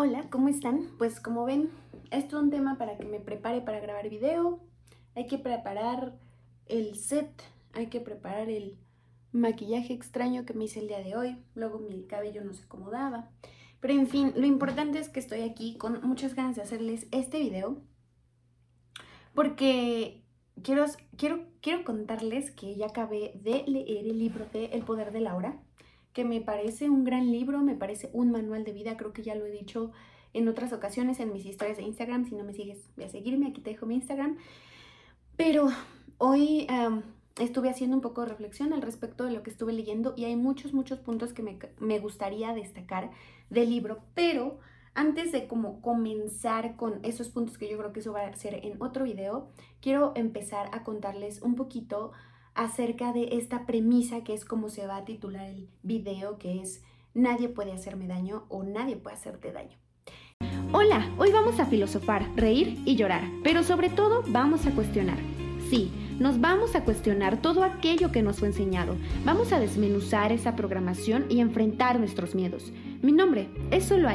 Hola, ¿cómo están? Pues como ven, esto es un tema para que me prepare para grabar video. Hay que preparar el set, hay que preparar el maquillaje extraño que me hice el día de hoy. Luego mi cabello no se acomodaba. Pero en fin, lo importante es que estoy aquí con muchas ganas de hacerles este video. Porque quiero, quiero, quiero contarles que ya acabé de leer el libro de El Poder de la Hora que me parece un gran libro, me parece un manual de vida, creo que ya lo he dicho en otras ocasiones en mis historias de Instagram, si no me sigues, voy a seguirme, aquí te dejo mi Instagram. Pero hoy estuve haciendo un poco de reflexión al respecto de lo que estuve leyendo y hay muchos, muchos puntos que me, me gustaría destacar del libro, pero antes de como comenzar con esos puntos que yo creo que eso va a ser en otro video, quiero empezar a contarles un poquito acerca de esta premisa que es como se va a titular el video, que es nadie puede hacerme daño o nadie puede hacerte daño. Hola, hoy vamos a filosofar, reír y llorar, pero sobre todo vamos a cuestionar. Sí, nos vamos a cuestionar todo aquello que nos fue enseñado. Vamos a desmenuzar esa programación y enfrentar nuestros miedos. Mi nombre es Solo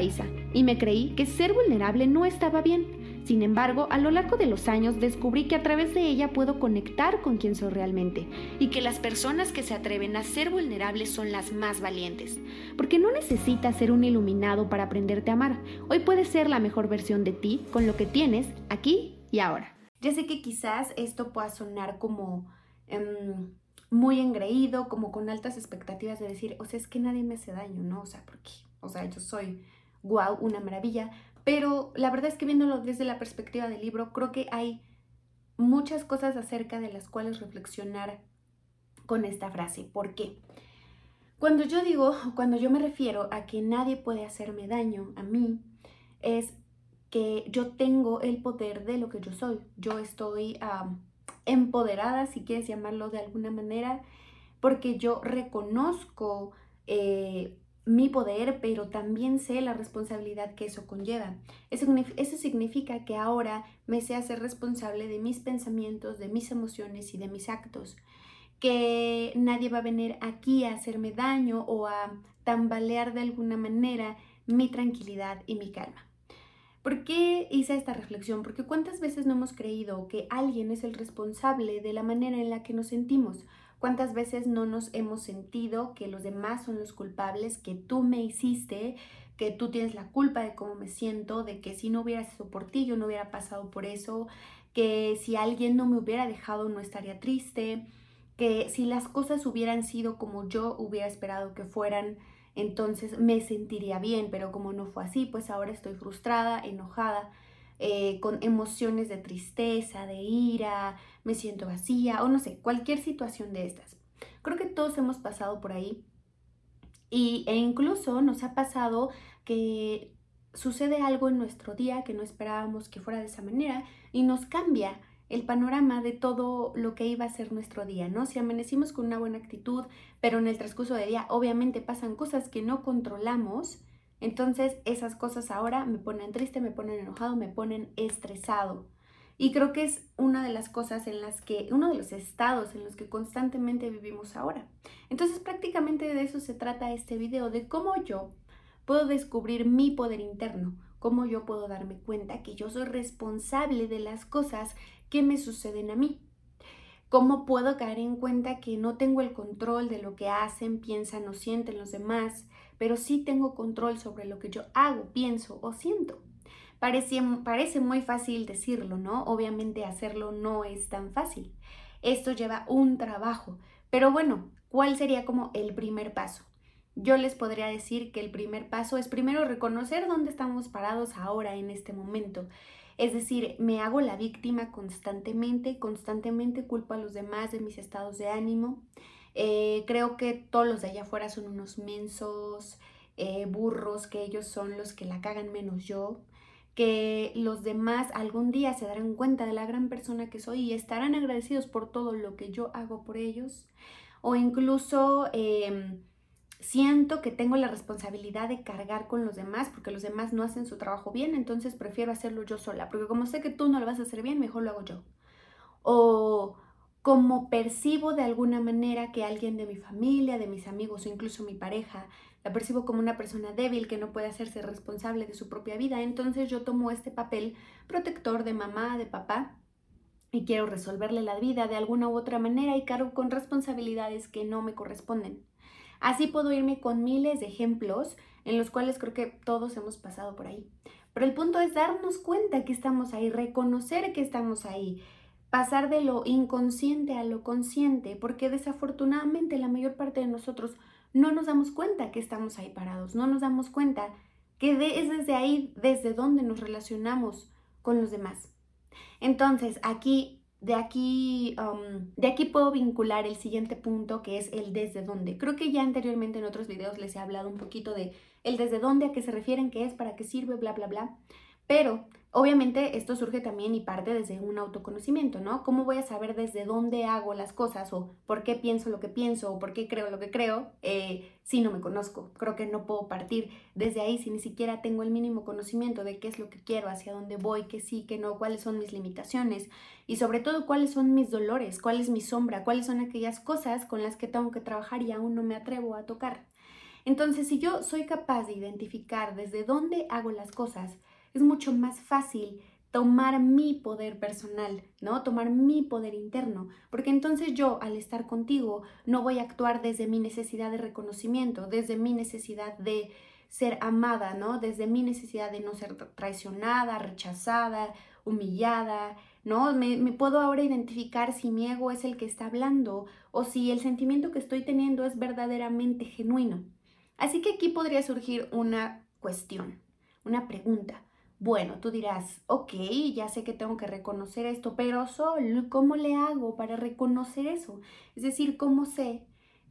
y me creí que ser vulnerable no estaba bien sin embargo, a lo largo de los años descubrí que a través de ella puedo conectar con quien soy realmente y que las personas que se atreven a ser vulnerables son las más valientes. Porque no necesitas ser un iluminado para aprenderte a amar. Hoy puedes ser la mejor versión de ti con lo que tienes aquí y ahora. Ya sé que quizás esto pueda sonar como em, muy engreído, como con altas expectativas de decir, o sea, es que nadie me hace daño, ¿no? O sea, porque, o sea, yo soy wow, una maravilla, pero la verdad es que viéndolo desde la perspectiva del libro, creo que hay muchas cosas acerca de las cuales reflexionar con esta frase. ¿Por qué? Cuando yo digo, cuando yo me refiero a que nadie puede hacerme daño a mí, es que yo tengo el poder de lo que yo soy. Yo estoy empoderada, si quieres llamarlo de alguna manera, porque yo reconozco eh, mi poder, pero también sé la responsabilidad que eso conlleva. Eso, significa que ahora me sé hacer responsable de mis pensamientos, de mis emociones y de mis actos. Que nadie va a venir aquí a hacerme daño o a tambalear de alguna manera mi tranquilidad y mi calma. ¿Por qué hice esta reflexión? Porque cuántas veces no hemos creído que alguien es el responsable de la manera en la que nos sentimos ¿Cuántas veces no nos hemos sentido que los demás son los culpables, que tú me hiciste, que tú tienes la culpa de cómo me siento, de que si no hubiera sido por ti yo no hubiera pasado por eso, que si alguien no me hubiera dejado no estaría triste, que si las cosas hubieran sido como yo hubiera esperado que fueran, entonces me sentiría bien, pero como no fue así, pues ahora estoy frustrada, enojada. Eh, con emociones de tristeza, de ira, me siento vacía o no sé, cualquier situación de estas. Creo que todos hemos pasado por ahí y, e incluso nos ha pasado que sucede algo en nuestro día que no esperábamos que fuera de esa manera y nos cambia el panorama de todo lo que iba a ser nuestro día, ¿no? Si amanecimos con una buena actitud, pero en el transcurso del día obviamente pasan cosas que no controlamos, entonces esas cosas ahora me ponen triste, me ponen enojado, me ponen estresado. Y creo que es una de las cosas en las que, uno de los estados en los que constantemente vivimos ahora. Entonces prácticamente de eso se trata este video, de cómo yo puedo descubrir mi poder interno, cómo yo puedo darme cuenta que yo soy responsable de las cosas que me suceden a mí. ¿Cómo puedo caer en cuenta que no tengo el control de lo que hacen, piensan o sienten los demás, pero sí tengo control sobre lo que yo hago, pienso o siento. Parece, parece muy fácil decirlo, ¿no? Obviamente hacerlo no es tan fácil. Esto lleva un trabajo, pero bueno, ¿cuál sería como el primer paso? Yo les podría decir que el primer paso es primero reconocer dónde estamos parados ahora en este momento. Es decir, me hago la víctima constantemente, constantemente culpo a los demás de mis estados de ánimo. Eh, creo que todos los de allá afuera son unos mensos, eh, burros, que ellos son los que la cagan menos yo, que los demás algún día se darán cuenta de la gran persona que soy y estarán agradecidos por todo lo que yo hago por ellos, o incluso em, siento que tengo la responsabilidad de cargar con los demás porque los demás no hacen su trabajo bien, entonces prefiero hacerlo yo sola, porque como sé que tú no lo vas a hacer bien, mejor lo hago yo. O como percibo de alguna manera que alguien de mi familia, de mis amigos o incluso mi pareja la percibo como una persona débil que no puede hacerse responsable de su propia vida. Entonces yo tomo este papel protector de mamá, de papá, y quiero resolverle la vida de alguna u otra manera y cargo con responsabilidades que no me corresponden. Así puedo irme con miles de ejemplos en los cuales creo que todos hemos pasado por ahí. Pero el punto es darnos cuenta que estamos ahí, reconocer que estamos ahí, pasar de lo inconsciente a lo consciente, porque desafortunadamente la mayor parte de nosotros no nos damos cuenta que estamos ahí parados, no nos damos cuenta que es desde ahí, desde donde nos relacionamos con los demás. Entonces, aquí, de aquí, um, de aquí puedo vincular el siguiente punto que es el desde dónde. Creo que ya anteriormente en otros videos les he hablado un poquito de el desde dónde, a qué se refieren, qué es, para qué sirve, bla, bla, bla. Pero obviamente esto surge también y parte desde un autoconocimiento, ¿no? ¿Cómo voy a saber desde dónde hago las cosas o por qué pienso lo que pienso o por qué creo lo que creo eh, si no me conozco? Creo que no puedo partir desde ahí si ni siquiera tengo el mínimo conocimiento de qué es lo que quiero, hacia dónde voy, qué sí, qué no, cuáles son mis limitaciones y sobre todo cuáles son mis dolores, cuál es mi sombra, cuáles son aquellas cosas con las que tengo que trabajar y aún no me atrevo a tocar. Entonces, si yo soy capaz de identificar desde dónde hago las cosas, es mucho más fácil tomar mi poder personal, ¿no? Tomar mi poder interno, porque entonces yo al estar contigo no voy a actuar desde mi necesidad de reconocimiento, desde mi necesidad de ser amada, ¿no? Desde mi necesidad de no ser traicionada, rechazada, humillada, ¿no? Me, me, puedo ahora identificar si mi ego es el que está hablando o si el sentimiento que estoy teniendo es verdaderamente genuino. Así que aquí podría surgir una cuestión, una pregunta. Bueno, tú dirás, ok, ya sé que tengo que reconocer esto, pero Sol, ¿cómo le hago para reconocer eso? Es decir, ¿cómo sé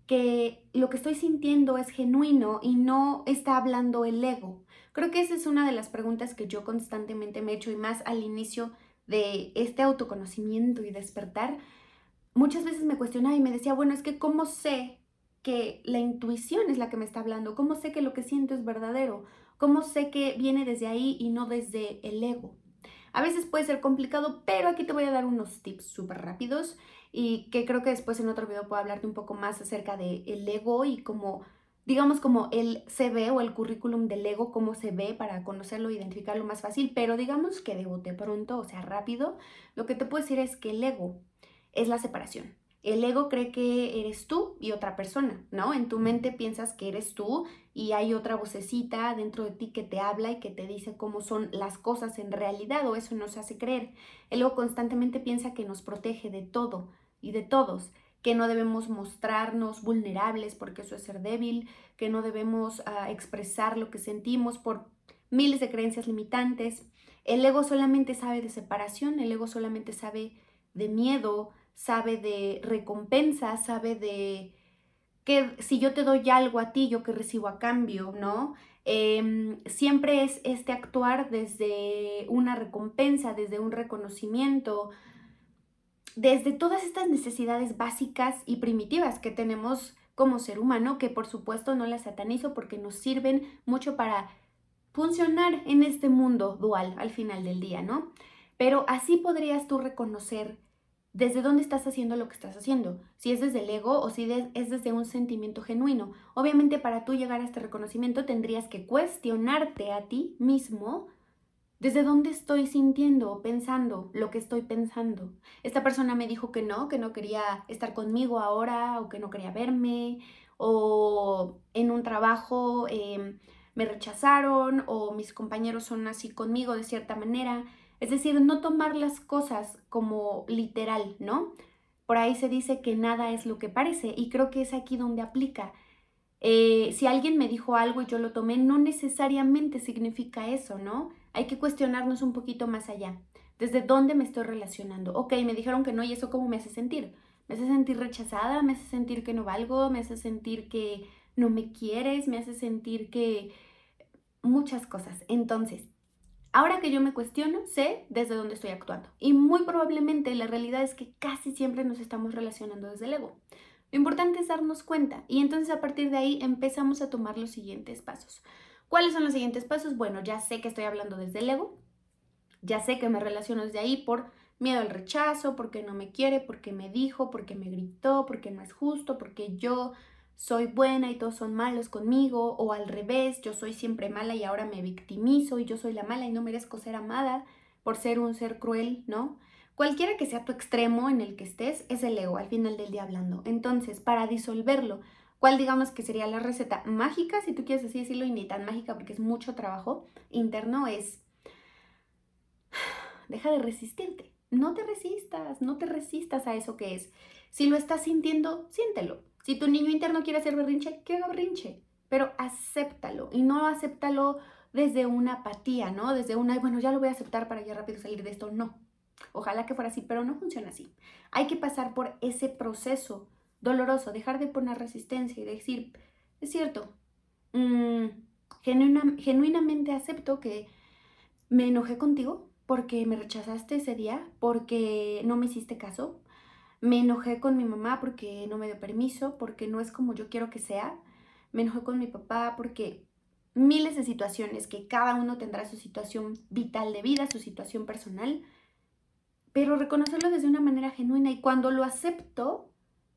que lo que estoy sintiendo es genuino y no está hablando el ego? Creo que esa es una de las preguntas que yo constantemente me he hecho y más al inicio de este autoconocimiento y despertar. Muchas veces me cuestionaba y me decía, bueno, es que ¿cómo sé que la intuición es la que me está hablando? ¿Cómo sé que lo que siento es verdadero? ¿Cómo sé que viene desde ahí y no desde el ego? A veces puede ser complicado, pero aquí te voy a dar unos tips súper rápidos y que creo que después en otro video puedo hablarte un poco más acerca del el ego y cómo, digamos, como el CV o el currículum del ego, cómo se ve para conocerlo e identificarlo más fácil, pero digamos que de bote pronto, o sea, rápido, lo que te puedo decir es que el ego es la separación. El ego cree que eres tú y otra persona, ¿no? En tu mente piensas que eres tú y hay otra vocecita dentro de ti que te habla y que te dice cómo son las cosas en realidad o eso nos hace creer. El ego constantemente piensa que nos protege de todo y de todos, que no debemos mostrarnos vulnerables porque eso es ser débil, que no debemos ah, expresar lo que sentimos por miles de creencias limitantes. El ego solamente sabe de separación, el ego solamente sabe de miedo, sabe de recompensa, sabe de que si yo te doy algo a ti, yo que recibo a cambio, ¿no? Em, siempre es este actuar desde una recompensa, desde un reconocimiento, desde todas estas necesidades básicas y primitivas que tenemos como ser humano, que por supuesto no las satanizo porque nos sirven mucho para funcionar en este mundo dual al final del día, ¿no? Pero así podrías tú reconocer desde dónde estás haciendo lo que estás haciendo, si es desde el ego o si es desde un sentimiento genuino. Obviamente para tú llegar a este reconocimiento tendrías que cuestionarte a ti mismo desde dónde estoy sintiendo o pensando lo que estoy pensando. Esta persona me dijo que no, que no quería estar conmigo ahora o que no quería verme o en un trabajo em, me rechazaron o mis compañeros son así conmigo de cierta manera. Es decir, no tomar las cosas como literal, ¿no? Por ahí se dice que nada es lo que parece y creo que es aquí donde aplica. Eh, si alguien me dijo algo y yo lo tomé, no necesariamente significa eso, ¿no? Hay que cuestionarnos un poquito más allá. ¿Desde dónde me estoy relacionando? Ok, me dijeron que no y eso cómo me hace sentir. Me hace sentir rechazada, me hace sentir que no valgo, me hace sentir que no me quieres, me hace sentir que muchas cosas. Entonces, Ahora que yo me cuestiono, sé desde dónde estoy actuando. Y muy probablemente la realidad es que casi siempre nos estamos relacionando desde el ego. Lo importante es darnos cuenta y entonces a partir de ahí empezamos a tomar los siguientes pasos. ¿Cuáles son los siguientes pasos? Bueno, ya sé que estoy hablando desde el ego, ya sé que me relaciono desde ahí por miedo al rechazo, porque no me quiere, porque me dijo, porque me gritó, porque no es justo, porque yo soy buena y todos son malos conmigo, o al revés, yo soy siempre mala y ahora me victimizo y yo soy la mala y no merezco ser amada por ser un ser cruel, ¿no? Cualquiera que sea tu extremo en el que estés, es el ego al final del día hablando. Entonces, para disolverlo, ¿cuál digamos que sería la receta mágica, si tú quieres así decirlo, y ni tan mágica porque es mucho trabajo interno, es deja de resistirte. No te resistas, no te resistas a eso que es. Si lo estás sintiendo, siéntelo. Si tu niño interno quiere hacer berrinche, que berrinche. Pero acéptalo y no acéptalo desde una apatía, ¿no? Desde una, bueno, ya lo voy a aceptar para ya rápido salir de esto. No. Ojalá que fuera así, pero no funciona así. Hay que pasar por ese proceso doloroso, dejar de poner resistencia y decir, es cierto, mm, genuinamente acepto que me enojé contigo porque me rechazaste ese día, porque no me hiciste caso. Me enojé con mi mamá porque no me dio permiso, porque no es como yo quiero que sea. Me enojé con mi papá porque miles de situaciones que cada uno tendrá su situación vital de vida, su situación personal, pero reconocerlo desde una manera genuina y cuando lo acepto,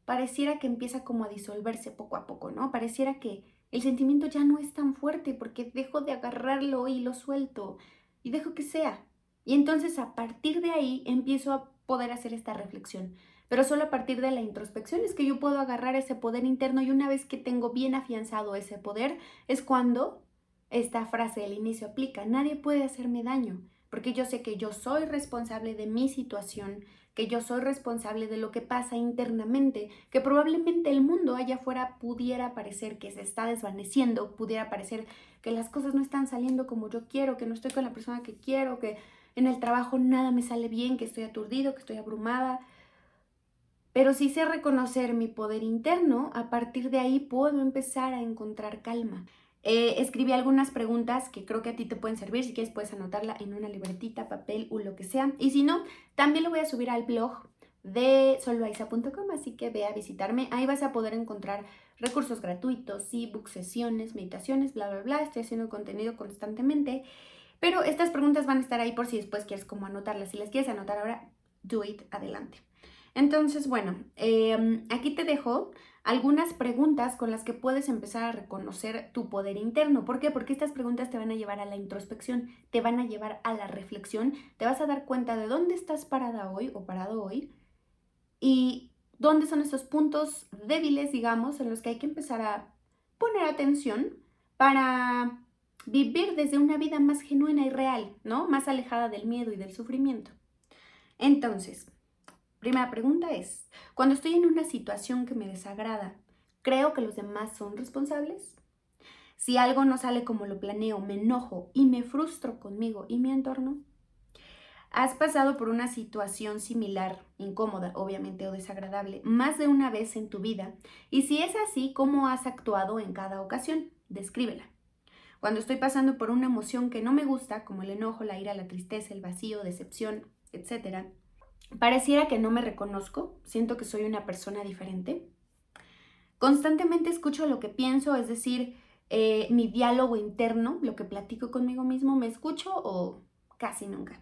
pareciera que empieza como a disolverse poco a poco, ¿no? Pareciera que el sentimiento ya no es tan fuerte porque dejo de agarrarlo y lo suelto y dejo que sea. Y entonces a partir de ahí empiezo a poder hacer esta reflexión. Pero solo a partir de la introspección es que yo puedo agarrar ese poder interno y una vez que tengo bien afianzado ese poder es cuando esta frase del inicio aplica. Nadie puede hacerme daño porque yo sé que yo soy responsable de mi situación, que yo soy responsable de lo que pasa internamente, que probablemente el mundo allá afuera pudiera parecer que se está desvaneciendo, pudiera parecer que las cosas no están saliendo como yo quiero, que no estoy con la persona que quiero, que en el trabajo nada me sale bien, que estoy aturdido, que estoy abrumada. Pero si sé reconocer mi poder interno, a partir de ahí puedo empezar a encontrar calma. Eh, escribí algunas preguntas que creo que a ti te pueden servir. Si quieres, puedes anotarla en una libretita, papel o lo que sea. Y si no, también lo voy a subir al blog de soloaisa.com, así que ve a visitarme. Ahí vas a poder encontrar recursos gratuitos, ebooks, sesiones, meditaciones, bla, bla, bla. Estoy haciendo contenido constantemente. Pero estas preguntas van a estar ahí por si después quieres como anotarlas. Si las quieres anotar ahora, do it, adelante. Entonces, bueno, em, aquí te dejo algunas preguntas con las que puedes empezar a reconocer tu poder interno. ¿Por qué? Porque estas preguntas te van a llevar a la introspección, te van a llevar a la reflexión, te vas a dar cuenta de dónde estás parada hoy o parado hoy y dónde son esos puntos débiles, digamos, en los que hay que empezar a poner atención para vivir desde una vida más genuina y real, ¿no? Más alejada del miedo y del sufrimiento. Entonces, primera pregunta es, cuando estoy en una situación que me desagrada, ¿creo que los demás son responsables? Si algo no sale como lo planeo, me enojo y me frustro conmigo y mi entorno. ¿Has pasado por una situación similar, incómoda, obviamente, o desagradable, más de una vez en tu vida? Y si es así, ¿cómo has actuado en cada ocasión? Descríbela. Cuando estoy pasando por una emoción que no me gusta, como el enojo, la ira, la tristeza, el vacío, decepción, etc., pareciera que no me reconozco, siento que soy una persona diferente. Constantemente escucho lo que pienso, es decir, eh, mi diálogo interno, lo que platico conmigo mismo, ¿me escucho o casi nunca?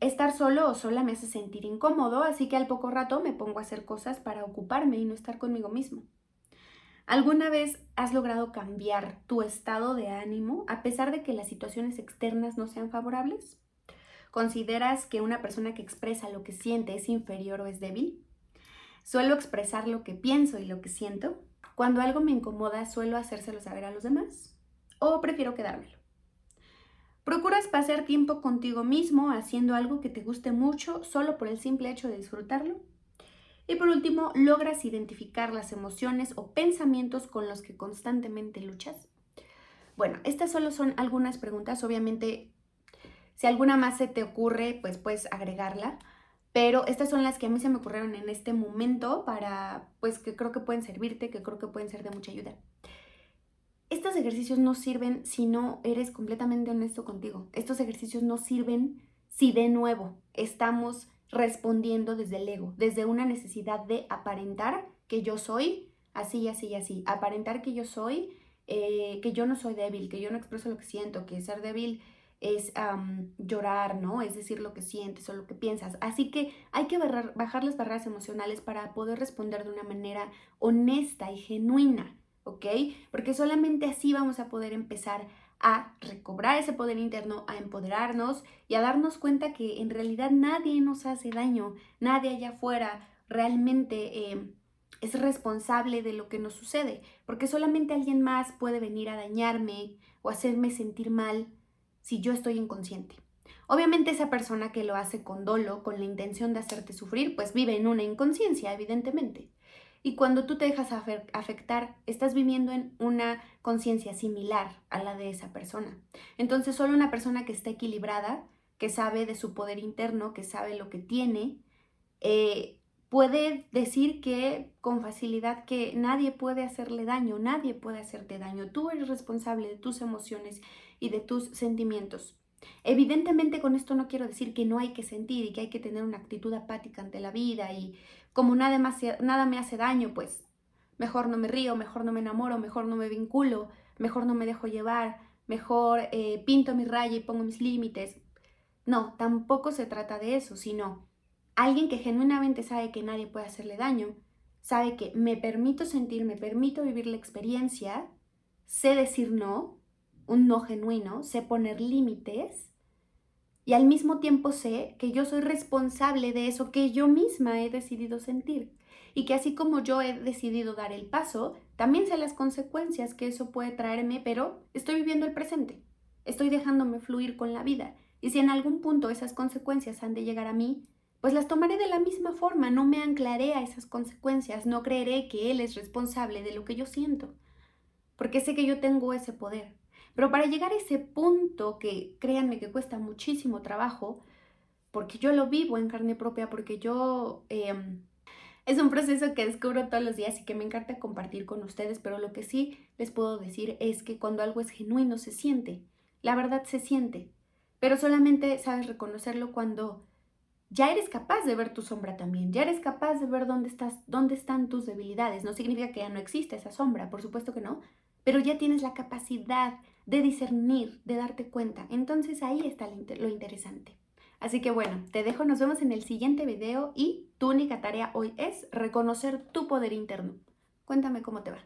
estar solo o sola me hace sentir incómodo, así que al poco rato me pongo a hacer cosas para ocuparme y no estar conmigo mismo. ¿Alguna vez has logrado cambiar tu estado de ánimo a pesar de que las situaciones externas no sean favorables? ¿Consideras que una persona que expresa lo que siente es inferior o es débil? ¿Suelo expresar lo que pienso y lo que siento? Cuando algo me incomoda, ¿suelo hacérselo saber a los demás? ¿O prefiero quedármelo? ¿Procuras pasar tiempo contigo mismo haciendo algo que te guste mucho solo por el simple hecho de disfrutarlo? Y por último, logras identificar las emociones o pensamientos con los que constantemente luchas. Bueno, estas solo son algunas preguntas. Obviamente, si alguna más se te ocurre, pues puedes agregarla. Pero estas son las que a mí se me ocurrieron en este momento para, pues que creo que pueden servirte, que creo que pueden ser de mucha ayuda. Estos ejercicios no sirven si no eres completamente honesto contigo. Estos ejercicios no sirven si de nuevo estamos respondiendo desde el ego, desde una necesidad de aparentar que yo soy así, así y así, aparentar que yo soy, eh, que yo no soy débil, que yo no expreso lo que siento, que ser débil es llorar, ¿no? Es decir lo que sientes o lo que piensas. Así que hay que bajar las barreras emocionales para poder responder de una manera honesta y genuina, ¿ok? Porque solamente así vamos a poder empezar a recobrar ese poder interno, a empoderarnos y a darnos cuenta que en realidad nadie nos hace daño, nadie allá afuera realmente eh, es responsable de lo que nos sucede, porque solamente alguien más puede venir a dañarme o hacerme sentir mal si yo estoy inconsciente. Obviamente esa persona que lo hace con dolo, con la intención de hacerte sufrir, pues vive en una inconsciencia, evidentemente. Y cuando tú te dejas afectar, estás viviendo en una conciencia similar a la de esa persona. Entonces solo una persona que está equilibrada, que sabe de su poder interno, que sabe lo que tiene, eh, puede decir que con facilidad que nadie puede hacerle daño, nadie puede hacerte daño. Tú eres responsable de tus emociones y de tus sentimientos. Evidentemente con esto no quiero decir que no hay que sentir y que hay que tener una actitud apática ante la vida y como nada, nada me hace daño, pues mejor no me río, mejor no me enamoro, mejor no me vinculo, mejor no me dejo llevar, mejor eh, pinto mi raya y pongo mis límites. No, tampoco se trata de eso, sino alguien que genuinamente sabe que nadie puede hacerle daño, sabe que me permito sentir, me permito vivir la experiencia, sé decir no, un no genuino, sé poner límites y al mismo tiempo sé que yo soy responsable de eso que yo misma he decidido sentir y que así como yo he decidido dar el paso, también sé las consecuencias que eso puede traerme, pero estoy viviendo el presente, estoy dejándome fluir con la vida y si en algún punto esas consecuencias han de llegar a mí, pues las tomaré de la misma forma, no me anclaré a esas consecuencias, no creeré que Él es responsable de lo que yo siento, porque sé que yo tengo ese poder. Pero para llegar a ese punto, que créanme que cuesta muchísimo trabajo, porque yo lo vivo en carne propia, porque yo... Em, es un proceso que descubro todos los días y que me encanta compartir con ustedes, pero lo que sí les puedo decir es que cuando algo es genuino se siente, la verdad se siente, pero solamente sabes reconocerlo cuando ya eres capaz de ver tu sombra también, ya eres capaz de ver dónde estás, dónde están tus debilidades. No significa que ya no existe esa sombra, por supuesto que no, pero ya tienes la capacidad de discernir, de darte cuenta. Entonces ahí está lo interesante. Así que bueno, te dejo, nos vemos en el siguiente video y tu única tarea hoy es reconocer tu poder interno. Cuéntame cómo te va.